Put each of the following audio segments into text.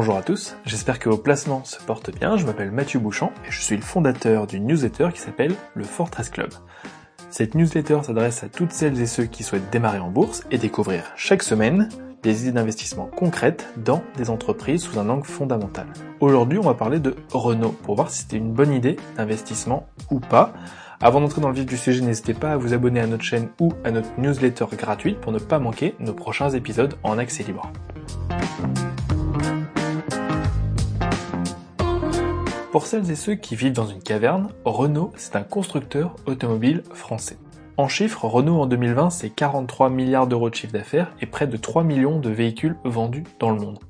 Bonjour à tous, j'espère que vos placements se portent bien. Je m'appelle Mathieu Bouchant et je suis le fondateur d'une newsletter qui s'appelle le Fortress Club. Cette newsletter s'adresse à toutes celles et ceux qui souhaitent démarrer en bourse et découvrir chaque semaine des idées d'investissement concrètes dans des entreprises sous un angle fondamental. Aujourd'hui, on va parler de Renault pour voir si c'était une bonne idée d'investissement ou pas. Avant d'entrer dans le vif du sujet, n'hésitez pas à vous abonner à notre chaîne ou à notre newsletter gratuite pour ne pas manquer nos prochains épisodes en accès libre. Pour celles et ceux qui vivent dans une caverne, Renault, c'est un constructeur automobile français. En chiffres, Renault en 2020, c'est 43 milliards d'euros de chiffre d'affaires et près de 3 millions de véhicules vendus dans le monde.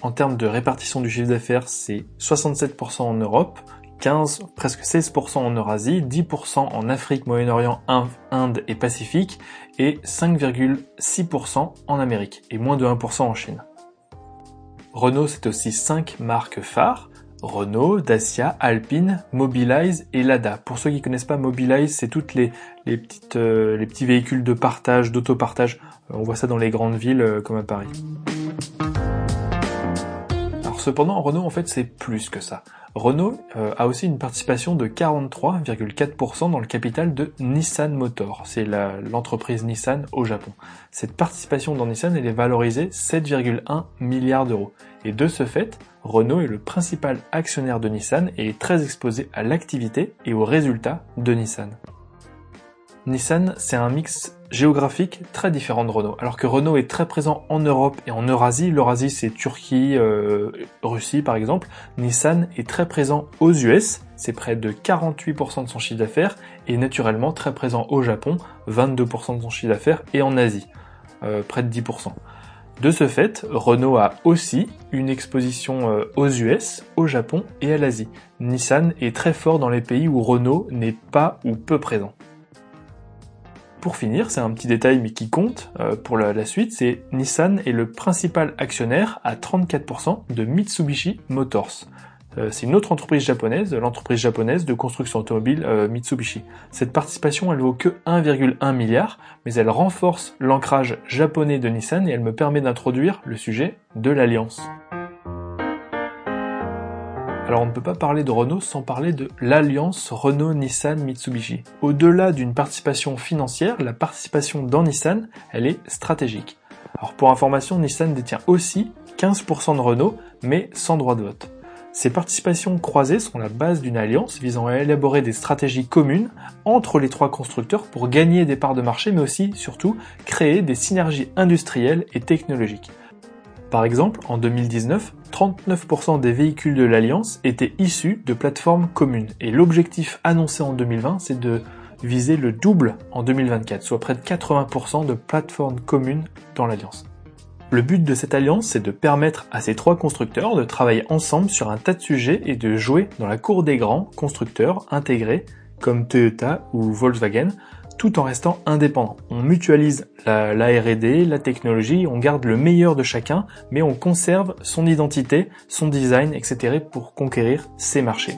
En termes de répartition du chiffre d'affaires, c'est 67% en Europe, 15, presque 16% en Eurasie, 10% en Afrique, Moyen-Orient, Inde et Pacifique, et 5,6% en Amérique, et moins de 1% en Chine. Renault, c'est aussi 5 marques phares, Renault, Dacia, Alpine, Mobilize et Lada. Pour ceux qui connaissent pas Mobilize, c'est toutes les, les petites euh, les petits véhicules de partage, d'autopartage. Euh, on voit ça dans les grandes villes euh, comme à Paris. Cependant, Renault en fait c'est plus que ça. Renault a aussi une participation de 43,4% dans le capital de Nissan Motor. C'est l'entreprise Nissan au Japon. Cette participation dans Nissan, est valorisée 7,1 milliards d'euros. Et de ce fait, Renault est le principal actionnaire de Nissan et est très exposé à l'activité et aux résultats de Nissan. Nissan, c'est un mix géographique très différent de Renault. Alors que Renault est très présent en Europe et en Eurasie, l'Eurasie c'est Turquie, euh, Russie par exemple, Nissan est très présent aux US, c'est près de 48% de son chiffre d'affaires, et naturellement très présent au Japon, 22% de son chiffre d'affaires, et en Asie, euh, près de 10%. De ce fait, Renault a aussi une exposition euh, aux US, au Japon et à l'Asie. Nissan est très fort dans les pays où Renault n'est pas ou peu présent. Pour finir, c'est un petit détail mais qui compte euh, pour la, suite, c'est Nissan est le principal actionnaire à 34% de Mitsubishi Motors. Euh, c'est une autre entreprise japonaise, l'entreprise japonaise de construction automobile euh, Mitsubishi. Cette participation, elle vaut que 1,1 milliard, mais elle renforce l'ancrage japonais de Nissan et elle me permet d'introduire le sujet de l'alliance. Alors on ne peut pas parler de Renault sans parler de l'alliance Renault-Nissan-Mitsubishi. Au-delà d'une participation financière, la participation dans Nissan, elle est stratégique. Alors pour information, Nissan détient aussi 15% de Renault, mais sans droit de vote. Ces participations croisées sont la base d'une alliance visant à élaborer des stratégies communes entre les trois constructeurs pour gagner des parts de marché, mais aussi, surtout, créer des synergies industrielles et technologiques. Par exemple, en 2019, 39% des véhicules de l'Alliance étaient issus de plateformes communes. Et l'objectif annoncé en 2020, c'est de viser le double en 2024, soit près de 80% de plateformes communes dans l'Alliance. Le but de cette alliance, c'est de permettre à ces trois constructeurs de travailler ensemble sur un tas de sujets et de jouer dans la cour des grands constructeurs intégrés comme Toyota ou Volkswagen, tout en restant indépendants. On mutualise la, R&D, la technologie, on garde le meilleur de chacun, mais on conserve son identité, son design, etc. pour conquérir ces marchés.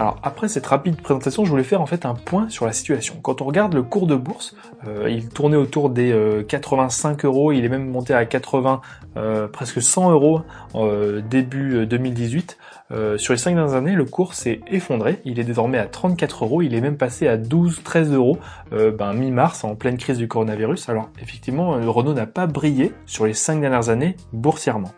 Alors après cette rapide présentation, je voulais faire en fait un point sur la situation. Quand on regarde le cours de bourse, euh, il tournait autour des 85 euh, euros, il est même monté à 80, euh, presque 100 euros début 2018. sur les 5 dernières années, le cours s'est effondré, il est désormais à 34 euros, il est même passé à 12-13 euros ben, mi-mars en pleine crise du coronavirus. Alors effectivement, Renault n'a pas brillé sur les 5 dernières années boursièrement.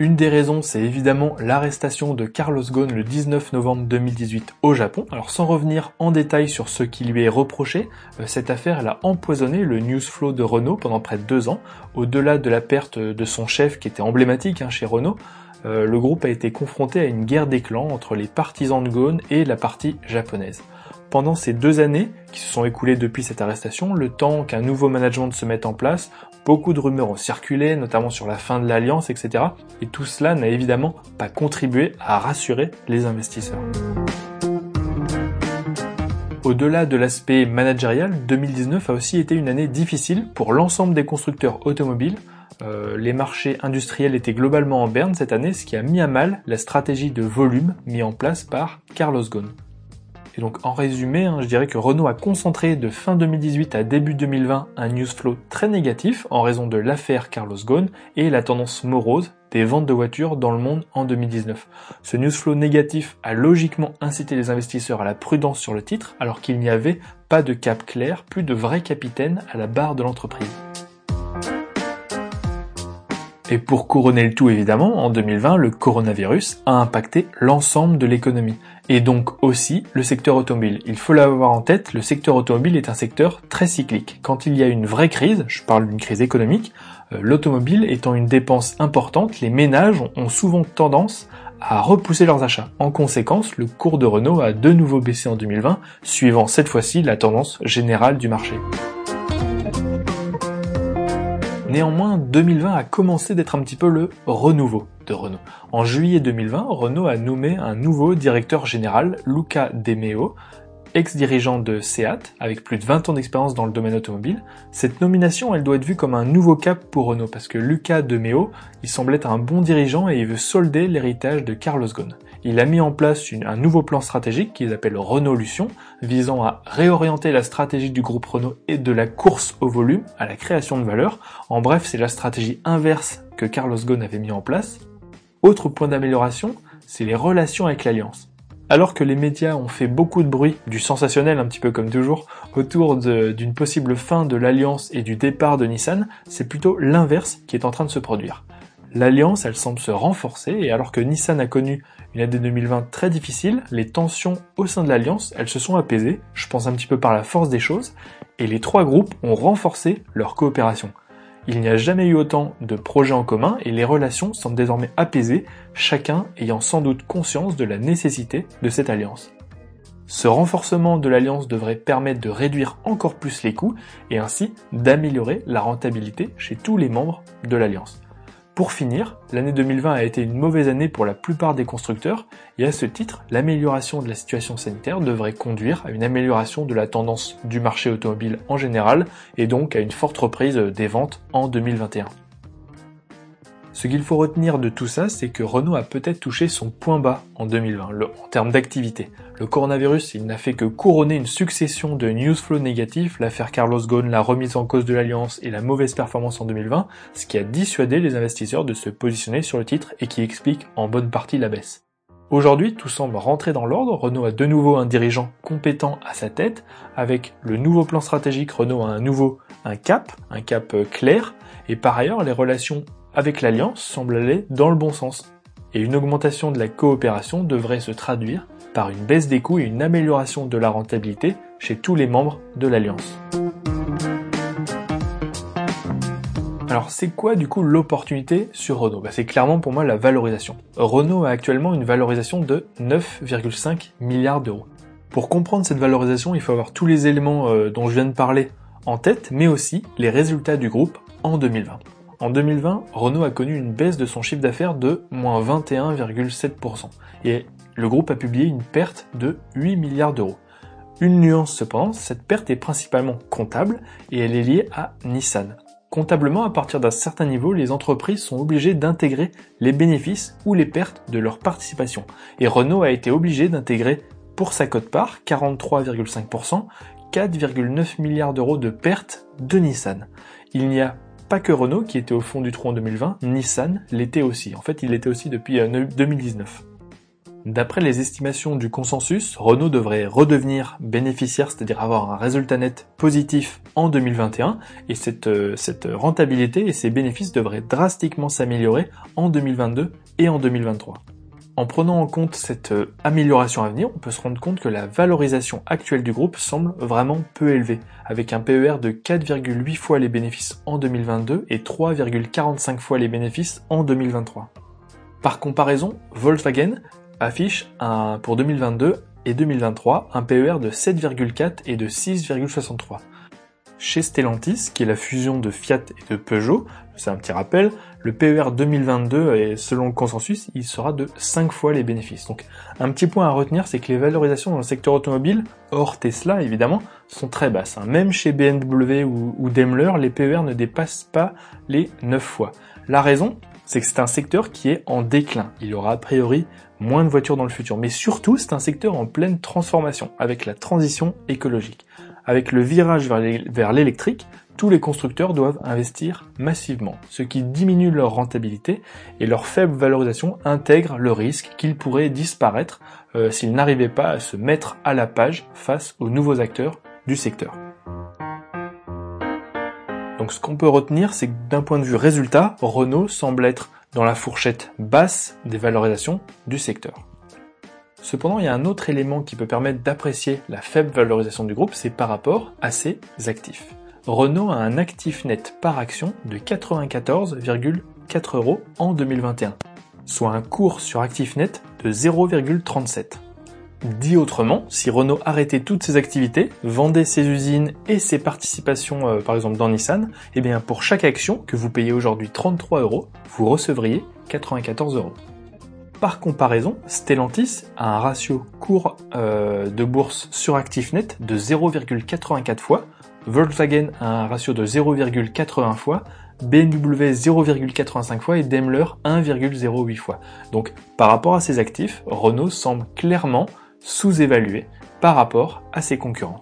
Une des raisons, c'est évidemment l'arrestation de Carlos Ghosn le 19 novembre 2018 au Japon. Alors sans revenir en détail sur ce qui lui est reproché, euh, cette affaire elle a empoisonné le news flow de Renault pendant près de deux ans. Au-delà de la perte de son chef qui était emblématique hein, chez Renault, euh, le groupe a été confronté à une guerre des clans entre les partisans de Ghosn et la partie japonaise. Pendant ces deux années qui se sont écoulées depuis cette arrestation, le temps qu'un nouveau management se mette en place, beaucoup de rumeurs ont circulé, notamment sur la fin de l'alliance, etc. Et tout cela n'a évidemment pas contribué à rassurer les investisseurs. Au-delà de l'aspect managérial, 2019 a aussi été une année difficile pour l'ensemble des constructeurs automobiles. Euh, les marchés industriels étaient globalement en berne cette année, ce qui a mis à mal la stratégie de volume mise en place par Carlos Ghosn. Et donc en résumé, hein, je dirais que Renault a concentré de fin 2018 à début 2020 un news flow très négatif en raison de l'affaire Carlos Ghosn et la tendance morose des ventes de voitures dans le monde en 2019. Ce news flow négatif a logiquement incité les investisseurs à la prudence sur le titre alors qu'il n'y avait pas de cap clair, plus de vrai capitaine à la barre de l'entreprise. Et pour couronner le tout évidemment, en 2020, le coronavirus a impacté l'ensemble de l'économie. Et donc aussi le secteur automobile. Il faut l'avoir en tête, le secteur automobile est un secteur très cyclique. Quand il y a une vraie crise, je parle d'une crise économique, euh, l'automobile étant une dépense importante, les ménages ont souvent tendance à repousser leurs achats. En conséquence, le cours de Renault a de nouveau baissé en 2020, suivant cette fois-ci la tendance générale du marché. Néanmoins, 2020 a commencé d'être un petit peu le renouveau de Renault. En juillet 2020, Renault a nommé un nouveau directeur général, Luca De Meo, ex-dirigeant de SEAT, avec plus de 20 ans d'expérience dans le domaine automobile. Cette nomination, elle doit être vue comme un nouveau cap pour Renault, parce que Luca De Meo, il semble être un bon dirigeant et il veut solder l'héritage de Carlos Ghosn il a mis en place un nouveau plan stratégique qu'il appelle Renault-Lution, visant à réorienter la stratégie du groupe Renault et de la course au volume à la création de valeur. En bref, c'est la stratégie inverse que Carlos Ghosn avait mis en place. Autre point d'amélioration, c'est les relations avec l'Alliance. Alors que les médias ont fait beaucoup de bruit, du sensationnel un petit peu comme toujours, autour d'une possible fin de l'alliance et du départ de Nissan, c'est plutôt l'inverse qui est en train de se produire. L'alliance, elle semble se renforcer et alors que Nissan a connu une année 2020 très difficile, les tensions au sein de l'Alliance, elles se sont apaisées, je pense un petit peu par la force des choses, et les trois groupes ont renforcé leur coopération. Il n'y a jamais eu autant de projets en commun et les relations semblent désormais apaisées, chacun ayant sans doute conscience de la nécessité de cette alliance. Ce renforcement de l'alliance devrait permettre de réduire encore plus les coûts et ainsi d'améliorer la rentabilité chez tous les membres de l'alliance. Pour finir, l'année 2020 a été une mauvaise année pour la plupart des constructeurs et à ce titre, l'amélioration de la situation sanitaire devrait conduire à une amélioration de la tendance du marché automobile en général et donc à une forte reprise des ventes en 2021. Ce qu'il faut retenir de tout ça, c'est que Renault a peut-être touché son point bas en 2020, en termes d'activité. Le coronavirus, il n'a fait que couronner une succession de newsflow négatifs, l'affaire Carlos Ghosn, la remise en cause de l'alliance et la mauvaise performance en 2020, ce qui a dissuadé les investisseurs de se positionner sur le titre et qui explique en bonne partie la baisse. Aujourd'hui, tout semble rentrer dans l'ordre. Renault a de nouveau un dirigeant compétent à sa tête. Avec le nouveau plan stratégique, Renault a un nouveau un cap, un cap clair. Et par ailleurs, les relations avec l'Alliance semble aller dans le bon sens. Et une augmentation de la coopération devrait se traduire par une baisse des coûts et une amélioration de la rentabilité chez tous les membres de l'Alliance. Alors c'est quoi du coup l'opportunité sur Renault? Bah, C'est clairement pour moi la valorisation. Renault a actuellement une valorisation de 9,5 milliards d'euros. Pour comprendre cette valorisation, il faut avoir tous les éléments euh, dont je viens de parler en tête, mais aussi les résultats du groupe en 2020. En 2020, Renault a connu une baisse de son chiffre d'affaires de moins 21,7%, et le groupe a publié une perte de 8 milliards d'euros. Une nuance cependant, cette perte est principalement comptable et elle est liée à Nissan. Comptablement, à partir d'un certain niveau, les entreprises sont obligées d'intégrer les bénéfices ou les pertes de leur participation. Et Renault a été obligé d'intégrer pour sa cote-part, 43,5%, 4,9 milliards d'euros de pertes de Nissan. Il n'y a pas que Renault qui était au fond du trou en 2020, Nissan l'était aussi. En fait, il l'était aussi depuis 2019. Euh, D'après les estimations du consensus, Renault devrait redevenir bénéficiaire, c'est-à-dire avoir un résultat net positif en 2021, et cette, euh, cette rentabilité et ses bénéfices devraient drastiquement s'améliorer en 2022 et en 2023. En prenant en compte cette euh, amélioration à venir, on peut se rendre compte que la valorisation actuelle du groupe semble vraiment peu élevée, avec un PER de 4,8 fois les bénéfices en 2022 et 3,45 fois les bénéfices en 2023. Par comparaison, Volkswagen affiche un, pour 2022 et 2023 un PER de 7,4 et de 6,63. Chez Stellantis, qui est la fusion de Fiat et de Peugeot, c'est un petit rappel, le PER 2022, et selon le consensus, il sera de 5 fois les bénéfices. Donc un petit point à retenir, c'est que les valorisations dans le secteur automobile, hors Tesla évidemment, sont très basses. Hein. Même chez BMW ou, Daimler, les PER ne dépassent pas les 9 fois. La raison, c'est que c'est un secteur qui est en déclin. Il y aura a priori moins de voitures dans le futur. Mais surtout, c'est un secteur en pleine transformation, avec la transition écologique. Avec le virage vers l'électrique, tous les constructeurs doivent investir massivement, ce qui diminue leur rentabilité et leur faible valorisation intègre le risque qu'ils pourraient disparaître euh, s'ils n'arrivaient pas à se mettre à la page face aux nouveaux acteurs du secteur. Donc ce qu'on peut retenir, c'est que d'un point de vue résultat, Renault semble être dans la fourchette basse des valorisations du secteur. Cependant, il y a un autre élément qui peut permettre d'apprécier la faible valorisation du groupe, c'est par rapport à ses actifs. Renault a un actif net par action de 94,4 euros en 2021, soit un cours sur actif net de 0,37. Dit autrement, si Renault arrêtait toutes ses activités, vendait ses usines et ses participations euh, par exemple dans Nissan, eh bien pour chaque action que vous payez aujourd'hui 33 euros, vous recevriez 94 euros. Par comparaison, Stellantis a un ratio cours euh, de bourse sur actif net de 0,84 fois, Volkswagen a un ratio de 0,80 fois, BMW 0,85 fois et Daimler 1,08 fois. Donc par rapport à ces actifs, Renault semble clairement sous-évalué par rapport à ses concurrents.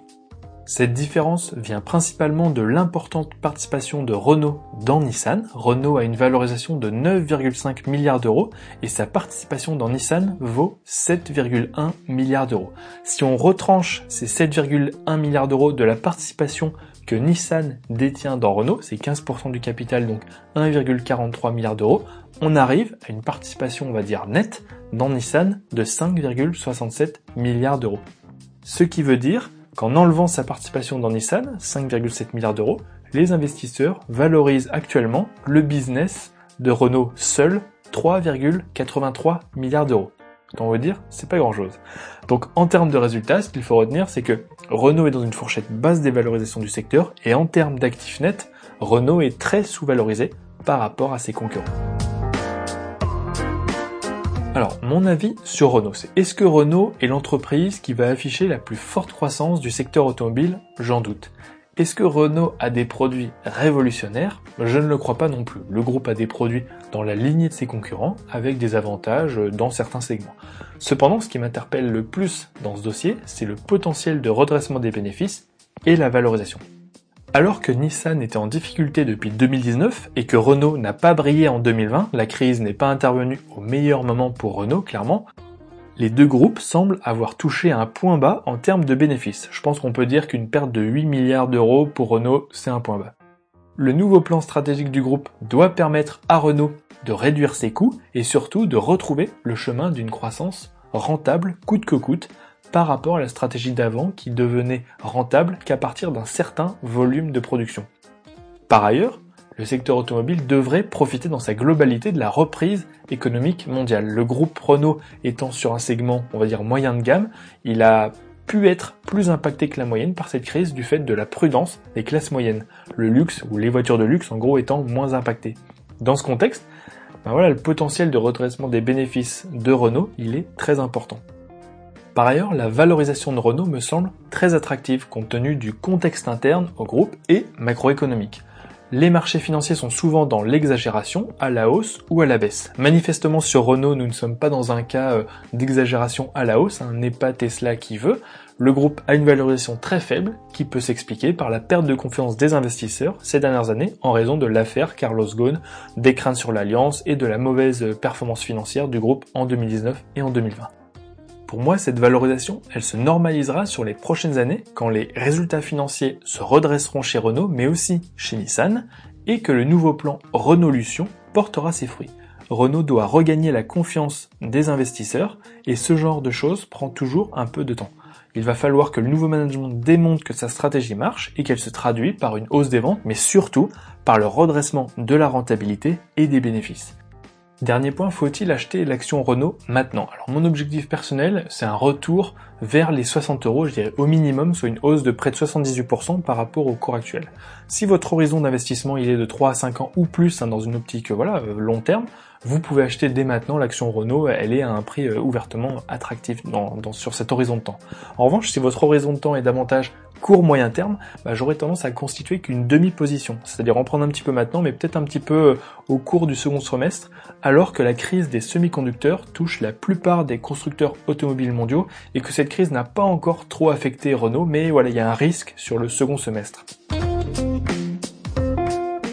Cette différence vient principalement de l'importante participation de Renault dans Nissan. Renault a une valorisation de 9,5 milliards d'euros et sa participation dans Nissan vaut 7,1 milliards d'euros. Si on retranche ces 7,1 milliards d'euros de la participation que Nissan détient dans Renault, c'est 15% du capital, donc 1,43 milliards d'euros, on arrive à une participation, on va dire, nette dans Nissan de 5,67 milliards d'euros. Ce qui veut dire qu'en enlevant sa participation dans Nissan, 5,7 milliards d'euros, les investisseurs valorisent actuellement le business de Renault seul 3,83 milliards d'euros. On veut dire, c'est pas grand chose. Donc, en termes de résultats, ce qu'il faut retenir, c'est que Renault est dans une fourchette basse des valorisations du secteur, et en termes d'actifs nets, Renault est très sous-valorisé par rapport à ses concurrents. Alors, mon avis sur Renault, c'est est-ce que Renault est l'entreprise qui va afficher la plus forte croissance du secteur automobile? J'en doute. Est-ce que Renault a des produits révolutionnaires? Je ne le crois pas non plus. Le groupe a des produits dans la lignée de ses concurrents, avec des avantages dans certains segments. Cependant, ce qui m'interpelle le plus dans ce dossier, c'est le potentiel de redressement des bénéfices et la valorisation. Alors que Nissan était en difficulté depuis 2019 et que Renault n'a pas brillé en 2020, la crise n'est pas intervenue au meilleur moment pour Renault, clairement, les deux groupes semblent avoir touché un point bas en termes de bénéfices. Je pense qu'on peut dire qu'une perte de 8 milliards d'euros pour Renault, c'est un point bas. Le nouveau plan stratégique du groupe doit permettre à Renault de réduire ses coûts et surtout de retrouver le chemin d'une croissance rentable coûte que coûte par rapport à la stratégie d'avant qui devenait rentable qu'à partir d'un certain volume de production. Par ailleurs, le secteur automobile devrait profiter dans sa globalité de la reprise économique mondiale. Le groupe Renault étant sur un segment, on va dire, moyen de gamme, il a pu être plus impacté que la moyenne par cette crise du fait de la prudence des classes moyennes. Le luxe, ou les voitures de luxe en gros, étant moins impactées. Dans ce contexte, ben voilà, le potentiel de redressement des bénéfices de Renault, il est très important. Par ailleurs, la valorisation de Renault me semble très attractive compte tenu du contexte interne au groupe et macroéconomique. Les marchés financiers sont souvent dans l'exagération, à la hausse ou à la baisse. Manifestement sur Renault, nous ne sommes pas dans un cas euh, d'exagération à la hausse, hein, n'est pas Tesla qui veut. Le groupe a une valorisation très faible qui peut s'expliquer par la perte de confiance des investisseurs ces dernières années en raison de l'affaire Carlos Ghosn, des craintes sur l'alliance et de la mauvaise performance financière du groupe en 2019 et en 2020. Pour moi, cette valorisation, elle se normalisera sur les prochaines années quand les résultats financiers se redresseront chez Renault, mais aussi chez Nissan, et que le nouveau plan Renault-Lution portera ses fruits. Renault doit regagner la confiance des investisseurs, et ce genre de choses prend toujours un peu de temps. Il va falloir que le nouveau management démontre que sa stratégie marche et qu'elle se traduit par une hausse des ventes, mais surtout par le redressement de la rentabilité et des bénéfices. Dernier point, faut-il acheter l'action Renault maintenant? Alors mon objectif personnel, c'est un retour vers les 60 euros, je dirais au minimum, soit une hausse de près de 78% par rapport au cours actuel. Si votre horizon d'investissement il est de 3 à 5 ans ou plus hein, dans une optique voilà euh, long terme, vous pouvez acheter dès maintenant l'action Renault, elle est à un prix euh, ouvertement attractif sur cet horizon de temps. En revanche, si votre horizon de temps est davantage court moyen terme, bah, j'aurais tendance à constituer qu'une demi-position, c'est-à-dire en prendre un petit peu maintenant, mais peut-être un petit peu euh, au cours du second semestre, alors que la crise des semi-conducteurs touche la plupart des constructeurs automobiles mondiaux et que cette crise n'a pas encore trop affecté Renault, mais voilà, il y a un risque sur le second semestre.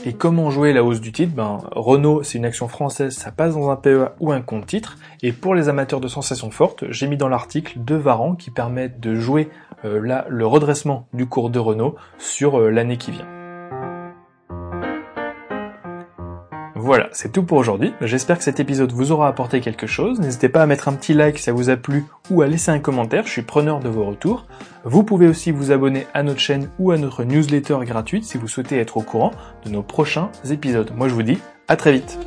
Et comment jouer la hausse du titre? Ben Renault, c'est une action française, ça passe dans un PEA ou un compte titre. Et pour les amateurs de sensations fortes, j'ai mis dans l'article deux varants qui permettent de jouer euh, le redressement du cours de Renault sur euh, l'année qui vient. Voilà, c'est tout pour aujourd'hui. J'espère que cet épisode vous aura apporté quelque chose. N'hésitez pas à mettre un petit like si ça vous a plu ou à laisser un commentaire, je suis preneur de vos retours. Vous pouvez aussi vous abonner à notre chaîne ou à notre newsletter gratuite si vous souhaitez être au courant de nos prochains épisodes. Moi je vous dis à très vite.